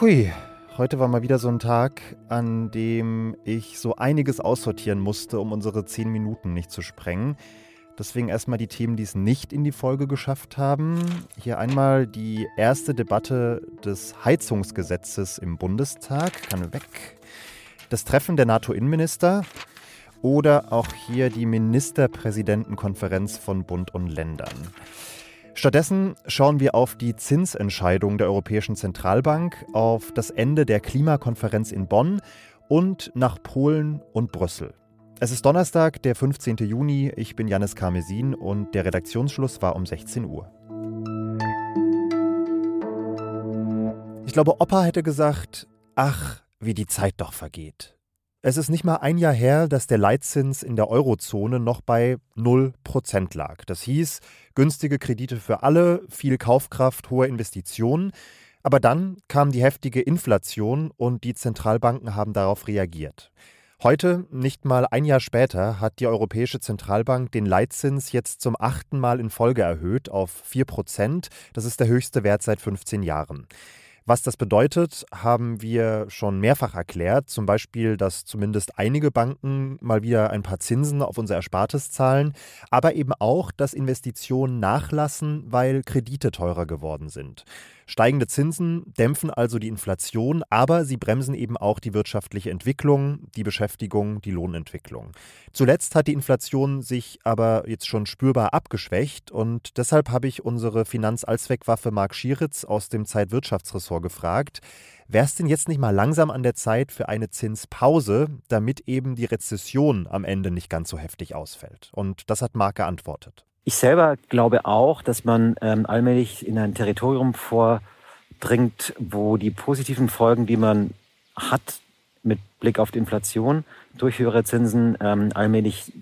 Hui, heute war mal wieder so ein Tag, an dem ich so einiges aussortieren musste, um unsere zehn Minuten nicht zu sprengen. Deswegen erstmal die Themen, die es nicht in die Folge geschafft haben. Hier einmal die erste Debatte des Heizungsgesetzes im Bundestag. Kann weg. Das Treffen der NATO-Innenminister. Oder auch hier die Ministerpräsidentenkonferenz von Bund und Ländern. Stattdessen schauen wir auf die Zinsentscheidung der Europäischen Zentralbank, auf das Ende der Klimakonferenz in Bonn und nach Polen und Brüssel. Es ist Donnerstag, der 15. Juni. Ich bin Janis Karmesin und der Redaktionsschluss war um 16 Uhr. Ich glaube, Opa hätte gesagt, ach, wie die Zeit doch vergeht. Es ist nicht mal ein Jahr her, dass der Leitzins in der Eurozone noch bei 0% lag. Das hieß, günstige Kredite für alle, viel Kaufkraft, hohe Investitionen. Aber dann kam die heftige Inflation und die Zentralbanken haben darauf reagiert. Heute, nicht mal ein Jahr später, hat die Europäische Zentralbank den Leitzins jetzt zum achten Mal in Folge erhöht auf 4% Das ist der höchste Wert seit 15 Jahren. Was das bedeutet, haben wir schon mehrfach erklärt. Zum Beispiel, dass zumindest einige Banken mal wieder ein paar Zinsen auf unser Erspartes zahlen, aber eben auch, dass Investitionen nachlassen, weil Kredite teurer geworden sind. Steigende Zinsen dämpfen also die Inflation, aber sie bremsen eben auch die wirtschaftliche Entwicklung, die Beschäftigung, die Lohnentwicklung. Zuletzt hat die Inflation sich aber jetzt schon spürbar abgeschwächt und deshalb habe ich unsere Finanzallzweckwaffe Marc Schieritz aus dem Zeitwirtschaftsressort gefragt, wäre es denn jetzt nicht mal langsam an der Zeit für eine Zinspause, damit eben die Rezession am Ende nicht ganz so heftig ausfällt? Und das hat Marc geantwortet. Ich selber glaube auch, dass man ähm, allmählich in ein Territorium vordringt, wo die positiven Folgen, die man hat mit Blick auf die Inflation durch höhere Zinsen, ähm, allmählich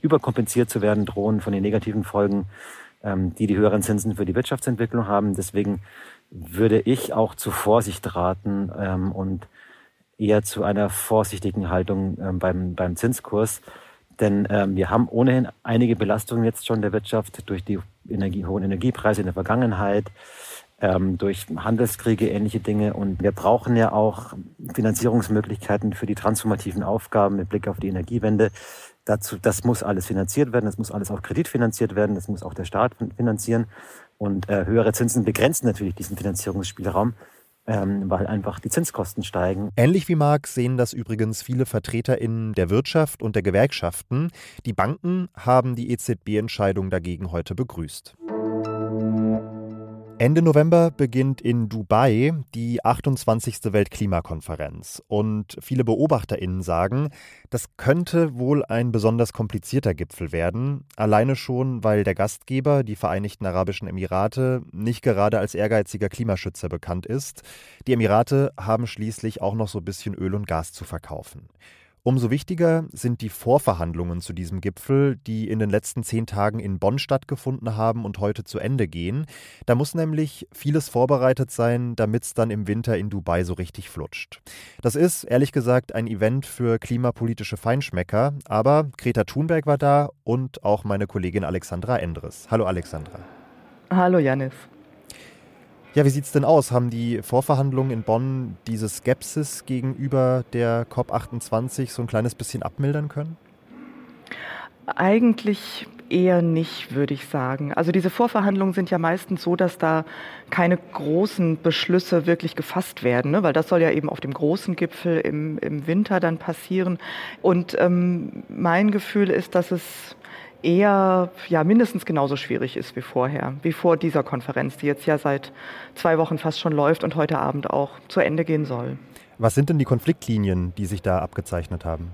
überkompensiert zu werden drohen von den negativen Folgen, ähm, die die höheren Zinsen für die Wirtschaftsentwicklung haben. Deswegen würde ich auch zu Vorsicht raten ähm, und eher zu einer vorsichtigen Haltung ähm, beim, beim Zinskurs. Denn ähm, wir haben ohnehin einige Belastungen jetzt schon der Wirtschaft durch die Energie, hohen Energiepreise in der Vergangenheit, ähm, durch Handelskriege, ähnliche Dinge. Und wir brauchen ja auch Finanzierungsmöglichkeiten für die transformativen Aufgaben mit Blick auf die Energiewende. Dazu, das muss alles finanziert werden, das muss alles auch kreditfinanziert werden, das muss auch der Staat finanzieren. Und äh, höhere Zinsen begrenzen natürlich diesen Finanzierungsspielraum ähm, weil einfach die Zinskosten steigen. Ähnlich wie Marc sehen das übrigens viele VertreterInnen der Wirtschaft und der Gewerkschaften. Die Banken haben die EZB-Entscheidung dagegen heute begrüßt. Ende November beginnt in Dubai die 28. Weltklimakonferenz. Und viele BeobachterInnen sagen, das könnte wohl ein besonders komplizierter Gipfel werden. Alleine schon, weil der Gastgeber, die Vereinigten Arabischen Emirate, nicht gerade als ehrgeiziger Klimaschützer bekannt ist. Die Emirate haben schließlich auch noch so ein bisschen Öl und Gas zu verkaufen. Umso wichtiger sind die Vorverhandlungen zu diesem Gipfel, die in den letzten zehn Tagen in Bonn stattgefunden haben und heute zu Ende gehen. Da muss nämlich vieles vorbereitet sein, damit es dann im Winter in Dubai so richtig flutscht. Das ist, ehrlich gesagt, ein Event für klimapolitische Feinschmecker, aber Greta Thunberg war da und auch meine Kollegin Alexandra Endres. Hallo Alexandra. Hallo Janis. Ja, wie sieht es denn aus? Haben die Vorverhandlungen in Bonn diese Skepsis gegenüber der COP28 so ein kleines bisschen abmildern können? Eigentlich eher nicht, würde ich sagen. Also diese Vorverhandlungen sind ja meistens so, dass da keine großen Beschlüsse wirklich gefasst werden, ne? weil das soll ja eben auf dem großen Gipfel im, im Winter dann passieren. Und ähm, mein Gefühl ist, dass es eher ja mindestens genauso schwierig ist wie vorher, wie vor dieser Konferenz, die jetzt ja seit zwei Wochen fast schon läuft und heute Abend auch zu Ende gehen soll. Was sind denn die Konfliktlinien, die sich da abgezeichnet haben?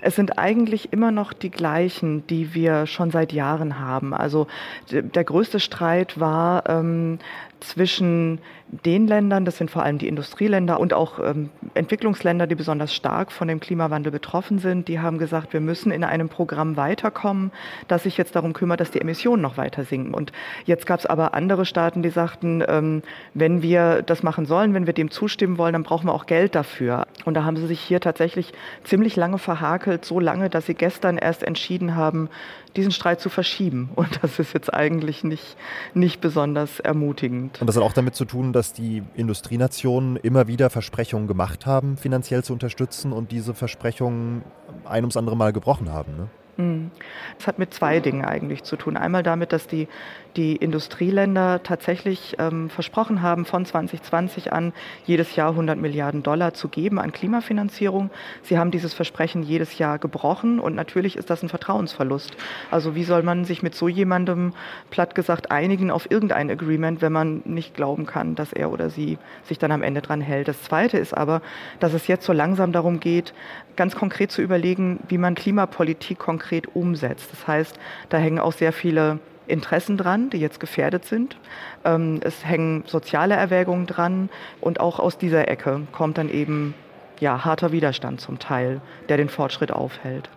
Es sind eigentlich immer noch die gleichen, die wir schon seit Jahren haben. Also der größte Streit war ähm, zwischen den Ländern, das sind vor allem die Industrieländer und auch ähm, Entwicklungsländer, die besonders stark von dem Klimawandel betroffen sind, die haben gesagt, wir müssen in einem Programm weiterkommen, das sich jetzt darum kümmert, dass die Emissionen noch weiter sinken. Und jetzt gab es aber andere Staaten, die sagten, ähm, wenn wir das machen sollen, wenn wir dem zustimmen wollen, dann brauchen wir auch Geld dafür. Und da haben sie sich hier tatsächlich ziemlich lange verharrt gewerkelt so lange, dass sie gestern erst entschieden haben, diesen Streit zu verschieben. Und das ist jetzt eigentlich nicht, nicht besonders ermutigend. Und das hat auch damit zu tun, dass die Industrienationen immer wieder Versprechungen gemacht haben, finanziell zu unterstützen und diese Versprechungen ein ums andere Mal gebrochen haben. Ne? Hm. Das hat mit zwei Dingen eigentlich zu tun. Einmal damit, dass die, die Industrieländer tatsächlich ähm, versprochen haben, von 2020 an jedes Jahr 100 Milliarden Dollar zu geben an Klimafinanzierung. Sie haben dieses Versprechen jedes Jahr gebrochen und natürlich ist das ein Vertrauensverlust. Also wie soll man sich mit so jemandem platt gesagt einigen auf irgendein Agreement, wenn man nicht glauben kann, dass er oder sie sich dann am Ende dran hält. Das Zweite ist aber, dass es jetzt so langsam darum geht, ganz konkret zu überlegen, wie man Klimapolitik konkret umsetzt. Das heißt, da hängen auch sehr viele Interessen dran, die jetzt gefährdet sind. Ähm, es hängen soziale Erwägungen dran und auch aus dieser Ecke kommt dann eben ja, harter Widerstand zum Teil, der den Fortschritt aufhält.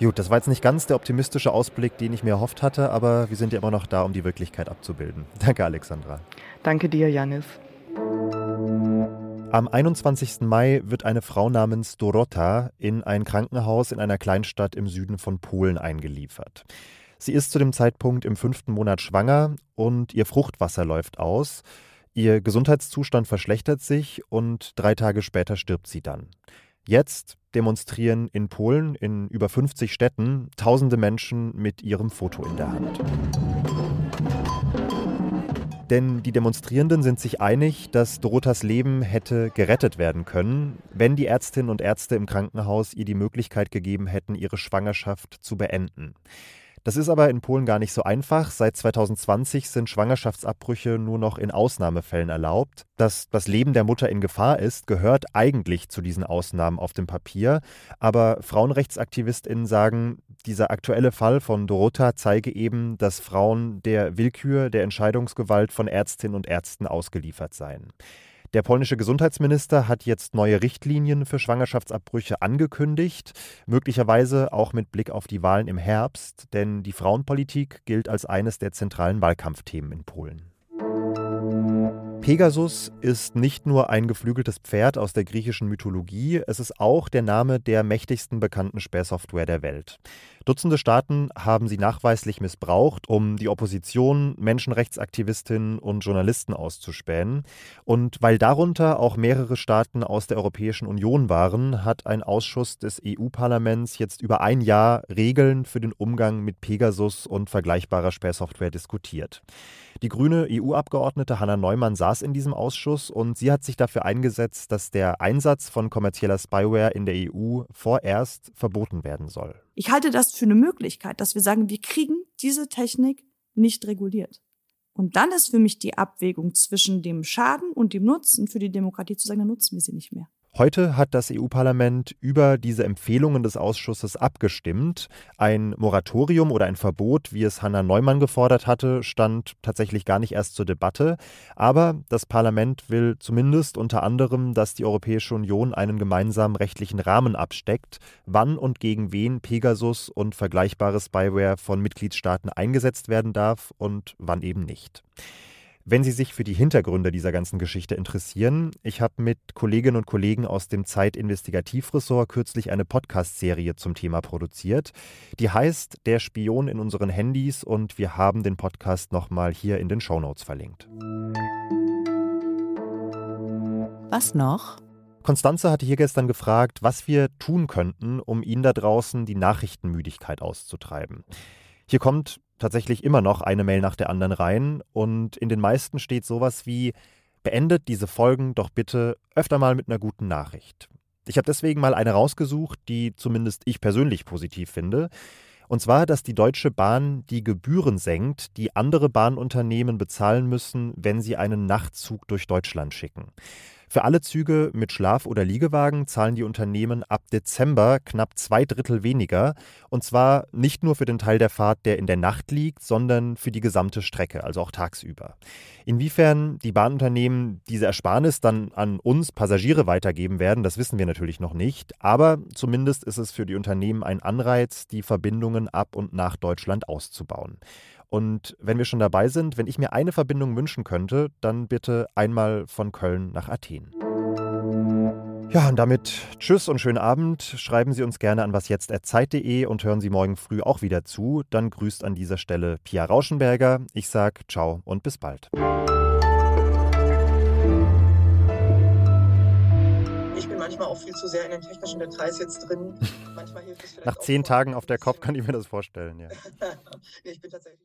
Gut, das war jetzt nicht ganz der optimistische Ausblick, den ich mir erhofft hatte, aber wir sind ja immer noch da, um die Wirklichkeit abzubilden. Danke, Alexandra. Danke dir, Janis. Am 21. Mai wird eine Frau namens Dorota in ein Krankenhaus in einer Kleinstadt im Süden von Polen eingeliefert. Sie ist zu dem Zeitpunkt im fünften Monat schwanger und ihr Fruchtwasser läuft aus. Ihr Gesundheitszustand verschlechtert sich und drei Tage später stirbt sie dann. Jetzt demonstrieren in Polen in über 50 Städten tausende Menschen mit ihrem Foto in der Hand. Denn die Demonstrierenden sind sich einig, dass Dorothas Leben hätte gerettet werden können, wenn die Ärztinnen und Ärzte im Krankenhaus ihr die Möglichkeit gegeben hätten, ihre Schwangerschaft zu beenden. Das ist aber in Polen gar nicht so einfach. Seit 2020 sind Schwangerschaftsabbrüche nur noch in Ausnahmefällen erlaubt. Dass das Leben der Mutter in Gefahr ist, gehört eigentlich zu diesen Ausnahmen auf dem Papier. Aber Frauenrechtsaktivistinnen sagen, dieser aktuelle Fall von Dorota zeige eben, dass Frauen der Willkür, der Entscheidungsgewalt von Ärztinnen und Ärzten ausgeliefert seien. Der polnische Gesundheitsminister hat jetzt neue Richtlinien für Schwangerschaftsabbrüche angekündigt, möglicherweise auch mit Blick auf die Wahlen im Herbst, denn die Frauenpolitik gilt als eines der zentralen Wahlkampfthemen in Polen. Pegasus ist nicht nur ein geflügeltes Pferd aus der griechischen Mythologie, es ist auch der Name der mächtigsten bekannten Sperrsoftware der Welt. Dutzende Staaten haben sie nachweislich missbraucht, um die Opposition, Menschenrechtsaktivistinnen und Journalisten auszuspähen. Und weil darunter auch mehrere Staaten aus der Europäischen Union waren, hat ein Ausschuss des EU-Parlaments jetzt über ein Jahr Regeln für den Umgang mit Pegasus und vergleichbarer Sperrsoftware diskutiert. Die grüne EU-Abgeordnete Hanna Neumann saß in diesem Ausschuss und sie hat sich dafür eingesetzt, dass der Einsatz von kommerzieller Spyware in der EU vorerst verboten werden soll. Ich halte das für eine Möglichkeit, dass wir sagen, wir kriegen diese Technik nicht reguliert. Und dann ist für mich die Abwägung zwischen dem Schaden und dem Nutzen für die Demokratie zu sagen, dann nutzen wir sie nicht mehr. Heute hat das EU-Parlament über diese Empfehlungen des Ausschusses abgestimmt. Ein Moratorium oder ein Verbot, wie es Hanna Neumann gefordert hatte, stand tatsächlich gar nicht erst zur Debatte. Aber das Parlament will zumindest unter anderem, dass die Europäische Union einen gemeinsamen rechtlichen Rahmen absteckt, wann und gegen wen Pegasus und vergleichbare Spyware von Mitgliedstaaten eingesetzt werden darf und wann eben nicht. Wenn Sie sich für die Hintergründe dieser ganzen Geschichte interessieren, ich habe mit Kolleginnen und Kollegen aus dem Zeit-Investigativressort kürzlich eine Podcast-Serie zum Thema produziert. Die heißt Der Spion in unseren Handys und wir haben den Podcast nochmal hier in den Shownotes verlinkt. Was noch? Konstanze hatte hier gestern gefragt, was wir tun könnten, um Ihnen da draußen die Nachrichtenmüdigkeit auszutreiben. Hier kommt tatsächlich immer noch eine Mail nach der anderen rein und in den meisten steht sowas wie beendet diese Folgen doch bitte öfter mal mit einer guten Nachricht. Ich habe deswegen mal eine rausgesucht, die zumindest ich persönlich positiv finde. Und zwar, dass die Deutsche Bahn die Gebühren senkt, die andere Bahnunternehmen bezahlen müssen, wenn sie einen Nachtzug durch Deutschland schicken. Für alle Züge mit Schlaf- oder Liegewagen zahlen die Unternehmen ab Dezember knapp zwei Drittel weniger. Und zwar nicht nur für den Teil der Fahrt, der in der Nacht liegt, sondern für die gesamte Strecke, also auch tagsüber. Inwiefern die Bahnunternehmen diese Ersparnis dann an uns Passagiere weitergeben werden, das wissen wir natürlich noch nicht. Aber zumindest ist es für die Unternehmen ein Anreiz, die Verbindungen ab und nach Deutschland auszubauen. Und wenn wir schon dabei sind, wenn ich mir eine Verbindung wünschen könnte, dann bitte einmal von Köln nach Athen. Ja, und damit tschüss und schönen Abend. Schreiben Sie uns gerne an wasjetzt.zeit.de und hören Sie morgen früh auch wieder zu. Dann grüßt an dieser Stelle Pia Rauschenberger. Ich sag ciao und bis bald. Ich bin manchmal auch viel zu sehr in den technischen Details jetzt drin. Manchmal hilft es vielleicht Nach zehn Tagen auf der Kopf kann ich mir das vorstellen, ja. ich bin tatsächlich